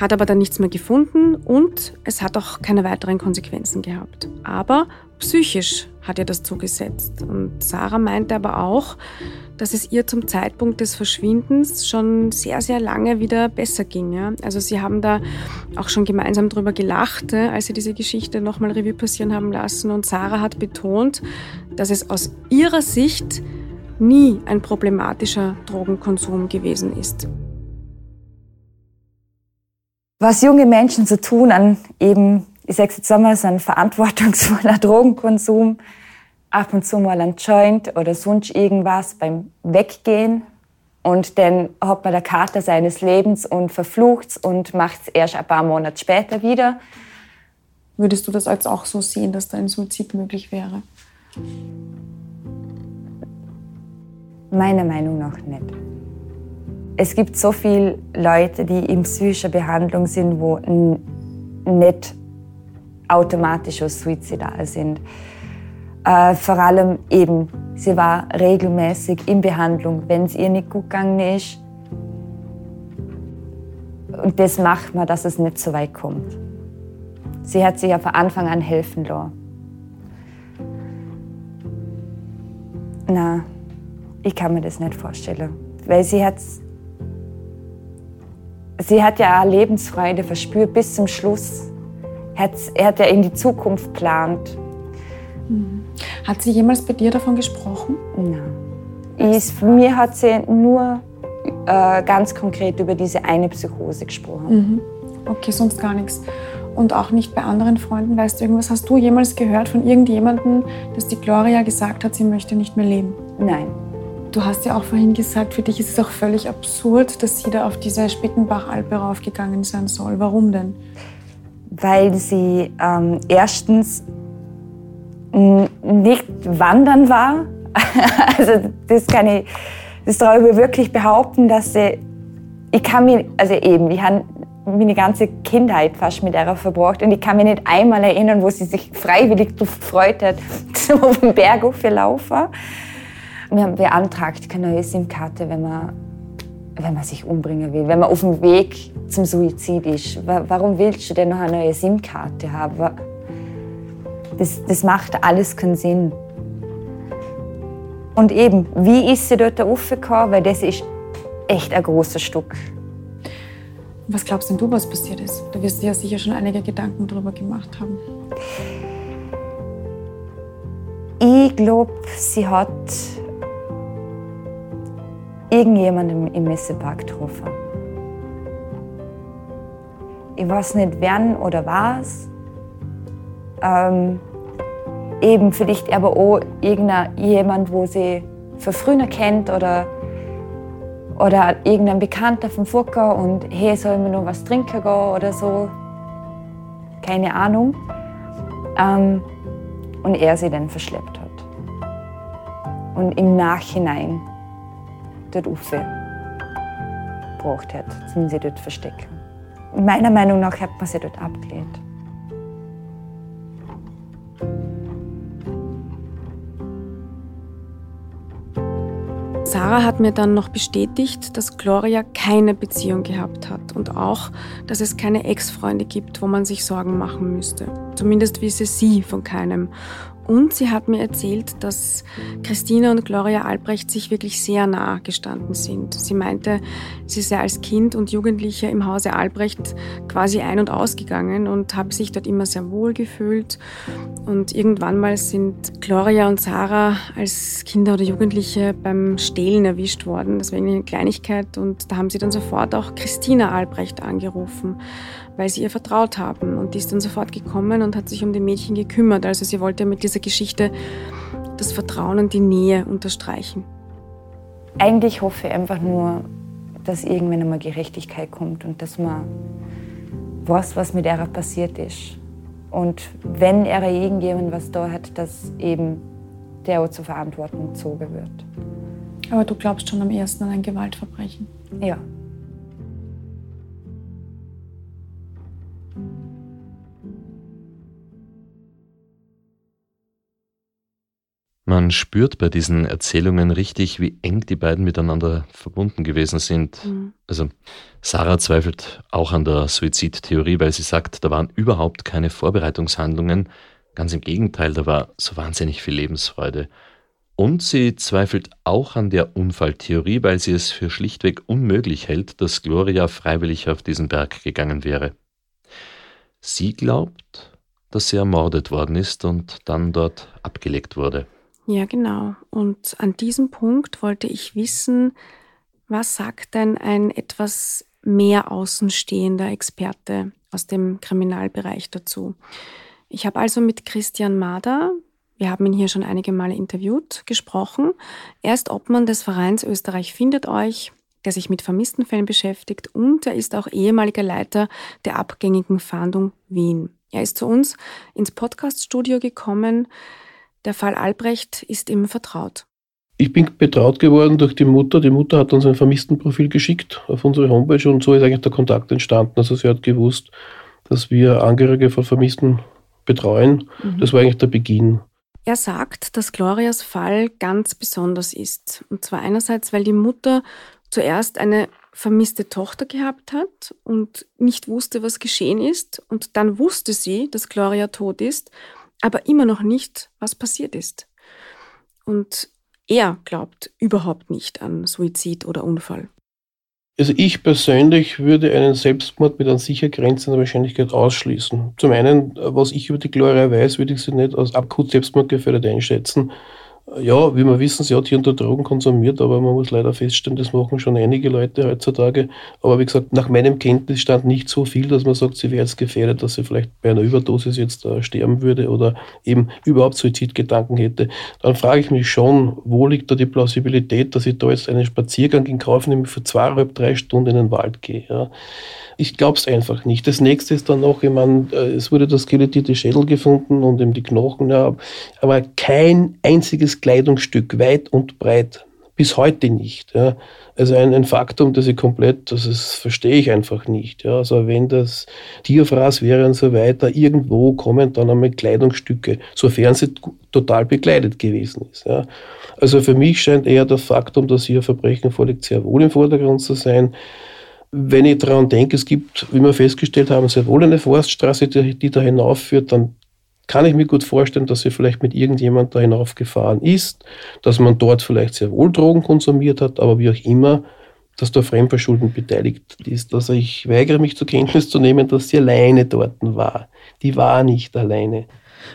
hat aber dann nichts mehr gefunden und es hat auch keine weiteren Konsequenzen gehabt. Aber psychisch hat ihr das zugesetzt. Und Sarah meinte aber auch, dass es ihr zum Zeitpunkt des Verschwindens schon sehr, sehr lange wieder besser ging. Ja? Also sie haben da auch schon gemeinsam drüber gelacht, als sie diese Geschichte nochmal Revue passieren haben lassen. Und Sarah hat betont, dass es aus ihrer Sicht nie ein problematischer Drogenkonsum gewesen ist. Was junge Menschen so tun an eben, ich sage jetzt einmal, so ein verantwortungsvoller (laughs) Drogenkonsum, ab und zu mal ein Joint oder sonst irgendwas beim Weggehen. Und dann hat man der Kater seines Lebens und verflucht und macht es erst ein paar Monate später wieder. Würdest du das als auch so sehen, dass da ein Suizid möglich wäre? Meiner Meinung nach nicht. Es gibt so viele Leute, die in psychischer Behandlung sind, wo nicht automatisch suizidal sind. Äh, vor allem eben, sie war regelmäßig in Behandlung, wenn es ihr nicht gut gegangen ist. Und das macht man, dass es nicht so weit kommt. Sie hat sich ja von Anfang an helfen lassen. Na, ich kann mir das nicht vorstellen. Weil sie hat, sie hat ja Lebensfreude verspürt bis zum Schluss. Er hat ja in die Zukunft geplant. Mhm. Hat sie jemals bei dir davon gesprochen? Nein. Ich, mir hat sie nur äh, ganz konkret über diese eine Psychose gesprochen. Mhm. Okay, sonst gar nichts. Und auch nicht bei anderen Freunden, weißt du irgendwas? Hast du jemals gehört von irgendjemandem, dass die Gloria gesagt hat, sie möchte nicht mehr leben? Nein. Du hast ja auch vorhin gesagt, für dich ist es auch völlig absurd, dass sie da auf diese Spittenbach-Alpe raufgegangen sein soll. Warum denn? Weil sie ähm, erstens nicht wandern war. (laughs) also das kann ich, das traue ich mir wirklich behaupten, dass sie, ich kann mir, also eben, ich habe meine ganze Kindheit fast mit ihr verbracht und ich kann mich nicht einmal erinnern, wo sie sich freiwillig gefreut hat, (laughs) zum auf den Berg laufen. Wir haben beantragt keine neue SIM-Karte, wenn man, wenn man sich umbringen will, wenn man auf dem Weg zum Suizid ist. Warum willst du denn noch eine neue SIM-Karte haben? Das, das macht alles keinen Sinn. Und eben, wie ist sie dort raufgekommen? Weil das ist echt ein großes Stück. Was glaubst denn du, was passiert ist? Da wirst du ja sicher schon einige Gedanken drüber gemacht haben. Ich glaube, sie hat irgendjemanden im Messepark getroffen. Ich weiß nicht, wer oder was. Ähm, eben vielleicht aber auch irgendjemand, wo sie von früher kennt oder, oder irgendein Bekannter vom Fucker und hey, soll wir noch was trinken gehen oder so. Keine Ahnung. Ähm, und er sie dann verschleppt hat. Und im Nachhinein dort gebracht hat, um sie dort verstecken. Meiner Meinung nach hat man sie dort abgelehnt. Sarah hat mir dann noch bestätigt, dass Gloria keine Beziehung gehabt hat und auch, dass es keine Ex-Freunde gibt, wo man sich Sorgen machen müsste. Zumindest wisse sie von keinem. Und sie hat mir erzählt, dass Christina und Gloria Albrecht sich wirklich sehr nah gestanden sind. Sie meinte, sie sei als Kind und Jugendliche im Hause Albrecht quasi ein- und ausgegangen und habe sich dort immer sehr wohl gefühlt. Und irgendwann mal sind Gloria und Sarah als Kinder oder Jugendliche beim Stehlen erwischt worden. Das war eine Kleinigkeit und da haben sie dann sofort auch Christina Albrecht angerufen weil sie ihr vertraut haben. Und die ist dann sofort gekommen und hat sich um die Mädchen gekümmert. Also sie wollte mit dieser Geschichte das Vertrauen und die Nähe unterstreichen. Eigentlich hoffe ich einfach nur, dass irgendwann einmal Gerechtigkeit kommt und dass man weiß, was mit ihr passiert ist. Und wenn er irgendjemand was da hat, dass eben der auch zur Verantwortung gezogen wird. Aber du glaubst schon am ersten an ein Gewaltverbrechen? Ja. Man spürt bei diesen Erzählungen richtig, wie eng die beiden miteinander verbunden gewesen sind. Mhm. Also Sarah zweifelt auch an der Suizidtheorie, weil sie sagt, da waren überhaupt keine Vorbereitungshandlungen. Ganz im Gegenteil, da war so wahnsinnig viel Lebensfreude. Und sie zweifelt auch an der Unfalltheorie, weil sie es für schlichtweg unmöglich hält, dass Gloria freiwillig auf diesen Berg gegangen wäre. Sie glaubt, dass sie ermordet worden ist und dann dort abgelegt wurde. Ja, genau. Und an diesem Punkt wollte ich wissen, was sagt denn ein etwas mehr außenstehender Experte aus dem Kriminalbereich dazu? Ich habe also mit Christian Mader, wir haben ihn hier schon einige Male interviewt, gesprochen. Er ist Obmann des Vereins Österreich findet euch, der sich mit vermissten Fällen beschäftigt und er ist auch ehemaliger Leiter der abgängigen Fahndung Wien. Er ist zu uns ins Podcaststudio gekommen. Der Fall Albrecht ist ihm vertraut. Ich bin betraut geworden durch die Mutter. Die Mutter hat uns ein Vermisstenprofil geschickt auf unsere Homepage und so ist eigentlich der Kontakt entstanden. Also sie hat gewusst, dass wir Angehörige von Vermissten betreuen. Mhm. Das war eigentlich der Beginn. Er sagt, dass Glorias Fall ganz besonders ist. Und zwar einerseits, weil die Mutter zuerst eine vermisste Tochter gehabt hat und nicht wusste, was geschehen ist. Und dann wusste sie, dass Gloria tot ist aber immer noch nicht, was passiert ist. Und er glaubt überhaupt nicht an Suizid oder Unfall. Also ich persönlich würde einen Selbstmord mit einer sicher grenzender Wahrscheinlichkeit ausschließen. Zum einen, was ich über die Gloria weiß, würde ich sie nicht als akut selbstmordgefährdet einschätzen. Ja, wie wir wissen, sie hat hier unter Drogen konsumiert, aber man muss leider feststellen, das machen schon einige Leute heutzutage. Aber wie gesagt, nach meinem Kenntnisstand nicht so viel, dass man sagt, sie wäre jetzt gefährdet, dass sie vielleicht bei einer Überdosis jetzt äh, sterben würde oder eben überhaupt Suizidgedanken hätte. Dann frage ich mich schon, wo liegt da die Plausibilität, dass ich da jetzt einen Spaziergang in Kauf nehme, für zweieinhalb, drei Stunden in den Wald gehe. Ja. Ich glaube es einfach nicht. Das nächste ist dann noch, ich meine, äh, es wurde das skelettierte Schädel gefunden und eben die Knochen, ja, aber kein einziges Kleidungsstück weit und breit bis heute nicht. Ja. Also ein, ein Faktum, das ich komplett, das ist, verstehe ich einfach nicht. Ja. Also wenn das Tierfraß wäre und so weiter, irgendwo kommen dann einmal Kleidungsstücke, sofern sie total bekleidet gewesen ist. Ja. Also für mich scheint eher das Faktum, dass hier Verbrechen vorliegt, sehr wohl im Vordergrund zu sein. Wenn ich daran denke, es gibt, wie wir festgestellt haben, sehr wohl eine Forststraße, die, die da hinaufführt, dann kann ich mir gut vorstellen, dass sie vielleicht mit irgendjemand da hinaufgefahren ist, dass man dort vielleicht sehr wohl Drogen konsumiert hat, aber wie auch immer, dass da Fremdverschulden beteiligt ist. Also ich weigere mich zur Kenntnis zu nehmen, dass sie alleine dort war. Die war nicht alleine.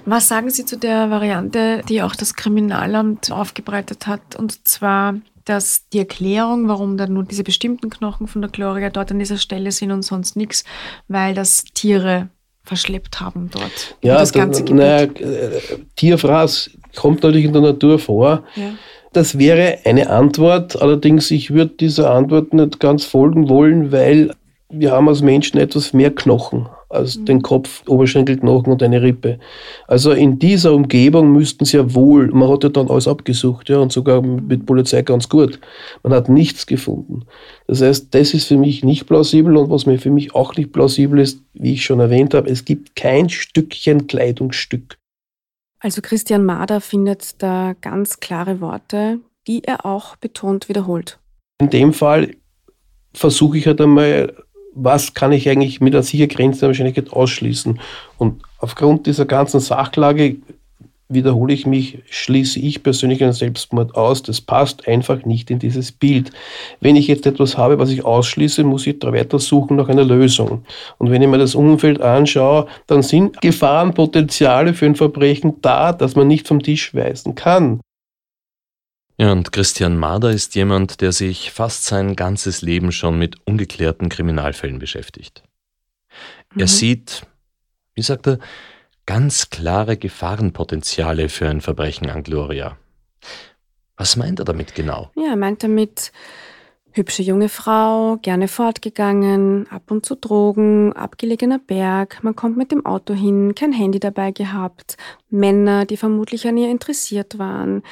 Was sagen Sie zu der Variante, die auch das Kriminalamt aufgebreitet hat, und zwar dass die Erklärung, warum da nur diese bestimmten Knochen von der Gloria dort an dieser Stelle sind und sonst nichts, weil das Tiere verschleppt haben dort. Ja, das ganze Gebiet. Naja, äh, Tierfraß kommt natürlich in der Natur vor. Ja. Das wäre eine Antwort, allerdings ich würde dieser Antwort nicht ganz folgen wollen, weil wir haben als Menschen etwas mehr Knochen als mhm. den Kopf, Oberschenkelknochen und eine Rippe. Also in dieser Umgebung müssten sie ja wohl, man hat ja dann alles abgesucht, ja, und sogar mit Polizei ganz gut. Man hat nichts gefunden. Das heißt, das ist für mich nicht plausibel und was mir für mich auch nicht plausibel ist, wie ich schon erwähnt habe, es gibt kein Stückchen Kleidungsstück. Also Christian Mader findet da ganz klare Worte, die er auch betont wiederholt. In dem Fall versuche ich halt einmal was kann ich eigentlich mit einer Sichergrenze der Wahrscheinlichkeit ausschließen. Und aufgrund dieser ganzen Sachlage wiederhole ich mich, schließe ich persönlich einen Selbstmord aus. Das passt einfach nicht in dieses Bild. Wenn ich jetzt etwas habe, was ich ausschließe, muss ich weiter suchen nach einer Lösung. Und wenn ich mir das Umfeld anschaue, dann sind Gefahrenpotenziale für ein Verbrechen da, das man nicht vom Tisch weisen kann. Ja, und Christian Mader ist jemand, der sich fast sein ganzes Leben schon mit ungeklärten Kriminalfällen beschäftigt. Mhm. Er sieht, wie sagt er, ganz klare Gefahrenpotenziale für ein Verbrechen an Gloria. Was meint er damit genau? Ja, er meint damit hübsche junge Frau, gerne fortgegangen, ab und zu Drogen, abgelegener Berg, man kommt mit dem Auto hin, kein Handy dabei gehabt, Männer, die vermutlich an ihr interessiert waren,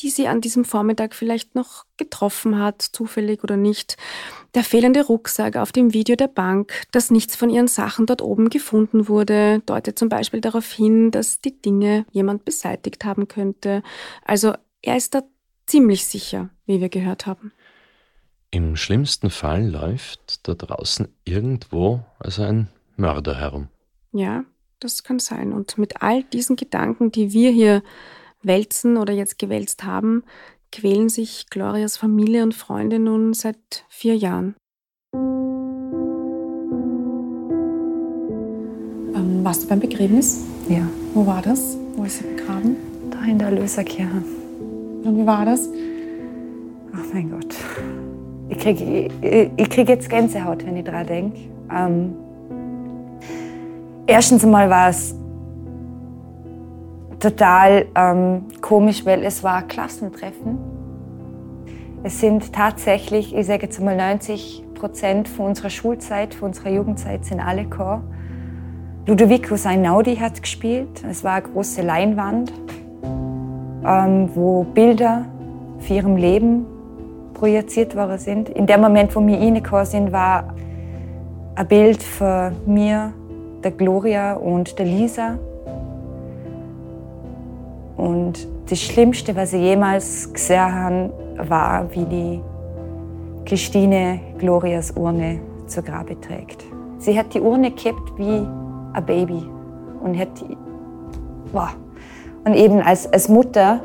die sie an diesem Vormittag vielleicht noch getroffen hat, zufällig oder nicht. Der fehlende Rucksack auf dem Video der Bank, dass nichts von ihren Sachen dort oben gefunden wurde, deutet zum Beispiel darauf hin, dass die Dinge jemand beseitigt haben könnte. Also er ist da ziemlich sicher, wie wir gehört haben. Im schlimmsten Fall läuft da draußen irgendwo also ein Mörder herum. Ja, das kann sein. Und mit all diesen Gedanken, die wir hier wälzen oder jetzt gewälzt haben, quälen sich Glorias Familie und Freunde nun seit vier Jahren. Ähm, warst du beim Begräbnis? Ja. Wo war das? Wo ist sie begraben? Da in der Löserkirche. Und wie war das? Ach mein Gott. Ich kriege ich, ich krieg jetzt Gänsehaut, wenn ich daran denke. Ähm, erstens einmal war es total ähm, komisch, weil es war Klassentreffen. Es sind tatsächlich, ich sage jetzt mal 90 Prozent von unserer Schulzeit, von unserer Jugendzeit sind alle gekommen. Ludovico Sainaudi hat gespielt. Es war eine große Leinwand, ähm, wo Bilder für ihrem Leben projiziert worden sind. In dem Moment, wo wir reingekommen sind, war ein Bild von mir, der Gloria und der Lisa. Und das Schlimmste, was ich jemals gesehen habe, war, wie die Christine Glorias Urne zur Grabe trägt. Sie hat die Urne gehabt wie ein Baby und hat die, wow. und eben als, als Mutter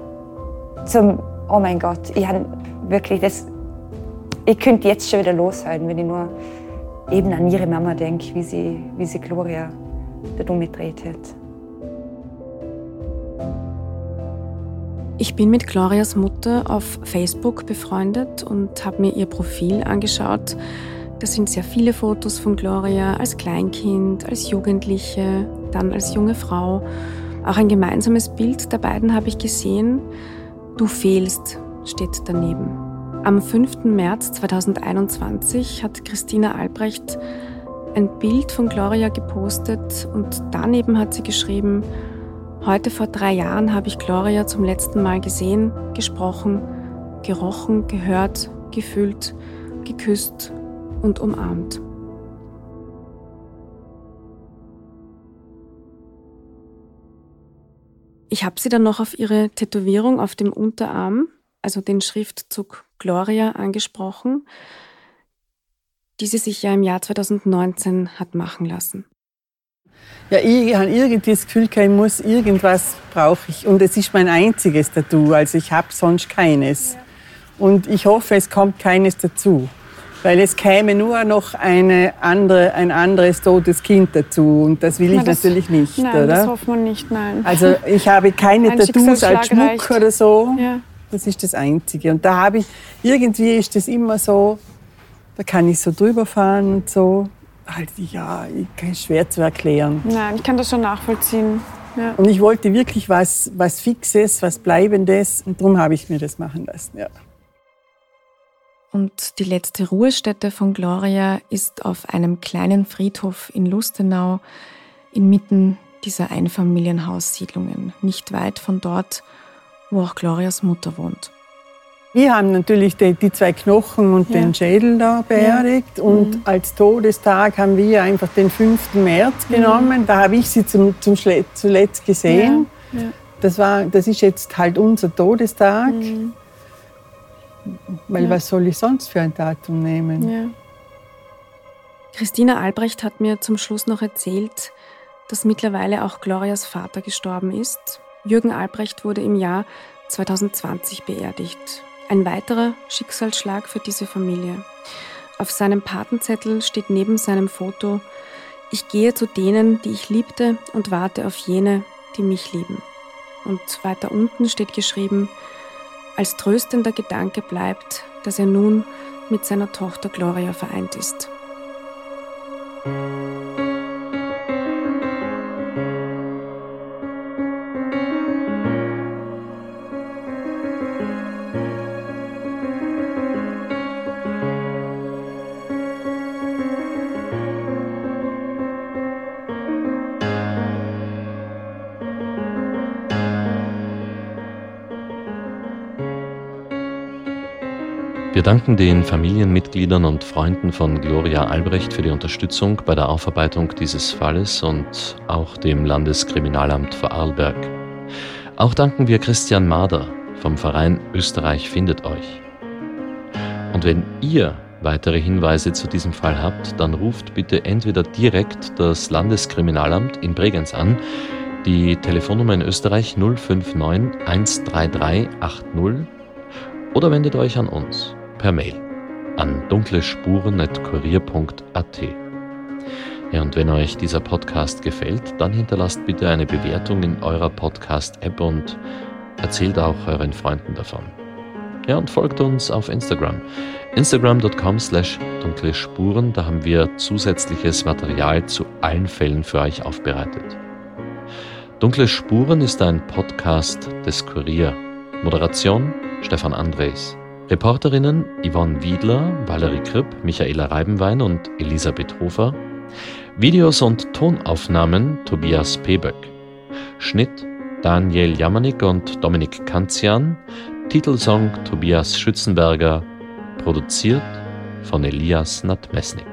zum, oh mein Gott, ich habe wirklich das, ich könnte jetzt schon wieder loshalten, wenn ich nur eben an ihre Mama denke, wie sie, wie sie Gloria da umgedreht hat. Ich bin mit Glorias Mutter auf Facebook befreundet und habe mir ihr Profil angeschaut. Da sind sehr viele Fotos von Gloria als Kleinkind, als Jugendliche, dann als junge Frau. Auch ein gemeinsames Bild der beiden habe ich gesehen. Du fehlst steht daneben. Am 5. März 2021 hat Christina Albrecht ein Bild von Gloria gepostet und daneben hat sie geschrieben, Heute vor drei Jahren habe ich Gloria zum letzten Mal gesehen, gesprochen. gerochen, gehört, gefühlt, geküsst und umarmt. Ich habe sie dann noch auf ihre Tätowierung auf dem Unterarm, also den Schriftzug Gloria, angesprochen, die sie sich ja im Jahr 2019 hat machen lassen. Ja, ich habe irgendwie das Gefühl, ich muss irgendwas brauche ich. Und es ist mein einziges Tattoo, also ich habe sonst keines. Und ich hoffe, es kommt keines dazu. Weil es käme nur noch eine andere, ein anderes totes Kind dazu. Und das will ich das, natürlich nicht, nein, oder? das hofft man nicht, nein. Also ich habe keine ein Tattoos als Schmuck reicht. oder so. Ja. Das ist das Einzige. Und da habe ich, irgendwie ist das immer so, da kann ich so drüber fahren und so halt, ja, schwer zu erklären. Nein, ich kann das schon nachvollziehen. Ja. Und ich wollte wirklich was, was Fixes, was Bleibendes und darum habe ich mir das machen lassen. Ja. Und die letzte Ruhestätte von Gloria ist auf einem kleinen Friedhof in Lustenau inmitten dieser Einfamilienhaussiedlungen, nicht weit von dort, wo auch Glorias Mutter wohnt. Wir haben natürlich die, die zwei Knochen und ja. den Schädel da beerdigt. Ja. Und mhm. als Todestag haben wir einfach den 5. März mhm. genommen. Mhm. Da habe ich sie zum, zum zuletzt gesehen. Ja. Das, war, das ist jetzt halt unser Todestag. Mhm. Weil was soll ich sonst für ein Datum nehmen? Christina Albrecht hat mir zum Schluss noch erzählt, dass mittlerweile auch Glorias Vater gestorben ist. Jürgen Albrecht wurde im Jahr 2020 beerdigt. Ein weiterer Schicksalsschlag für diese Familie. Auf seinem Patenzettel steht neben seinem Foto, ich gehe zu denen, die ich liebte und warte auf jene, die mich lieben. Und weiter unten steht geschrieben, als tröstender Gedanke bleibt, dass er nun mit seiner Tochter Gloria vereint ist. Wir danken den Familienmitgliedern und Freunden von Gloria Albrecht für die Unterstützung bei der Aufarbeitung dieses Falles und auch dem Landeskriminalamt Vorarlberg. Auch danken wir Christian Mader vom Verein Österreich findet euch. Und wenn ihr weitere Hinweise zu diesem Fall habt, dann ruft bitte entweder direkt das Landeskriminalamt in Bregenz an, die Telefonnummer in Österreich 059 133 80 oder wendet euch an uns per Mail an dunklespuren.kurier.at. Ja, und wenn euch dieser Podcast gefällt, dann hinterlasst bitte eine Bewertung in eurer Podcast-App und erzählt auch euren Freunden davon. Ja, und folgt uns auf Instagram. Instagram.com slash dunkle Spuren, da haben wir zusätzliches Material zu allen Fällen für euch aufbereitet. Dunkle Spuren ist ein Podcast des Kurier. Moderation Stefan Andres. Reporterinnen Yvonne Wiedler, Valerie Kripp, Michaela Reibenwein und Elisabeth Hofer. Videos und Tonaufnahmen Tobias Peböck. Schnitt Daniel Jamanik und Dominik Kanzian. Titelsong Tobias Schützenberger. Produziert von Elias Nadmesnik.